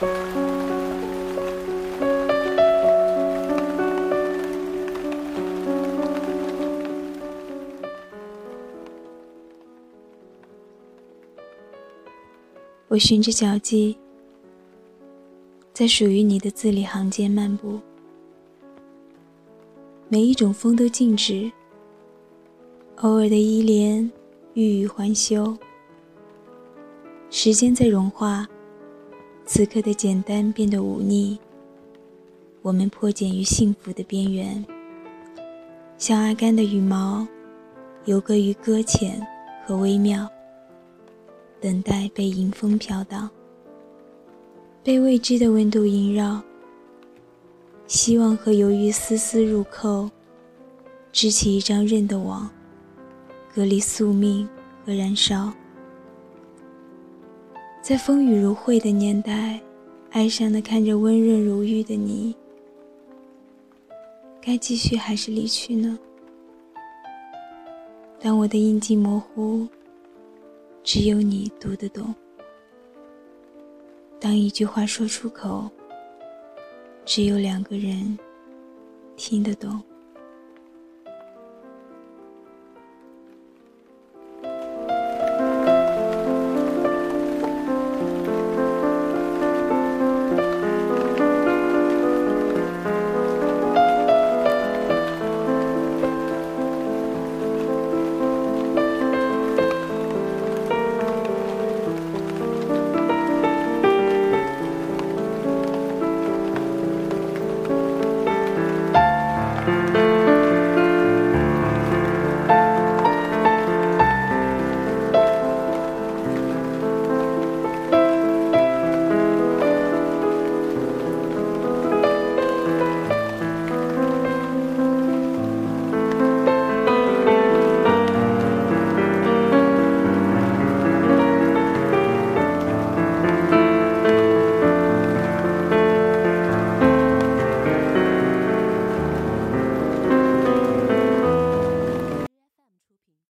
我循着脚迹，在属于你的字里行间漫步。每一种风都静止，偶尔的依恋，欲语还休。时间在融化，此刻的简单变得忤逆。我们迫茧于幸福的边缘，像阿甘的羽毛，游弋于搁浅和微妙，等待被迎风飘荡，被未知的温度萦绕。希望和犹豫丝丝入扣，织起一张韧的网，隔离宿命和燃烧。在风雨如晦的年代，哀伤的看着温润如玉的你，该继续还是离去呢？当我的印记模糊，只有你读得懂。当一句话说出口。只有两个人听得懂。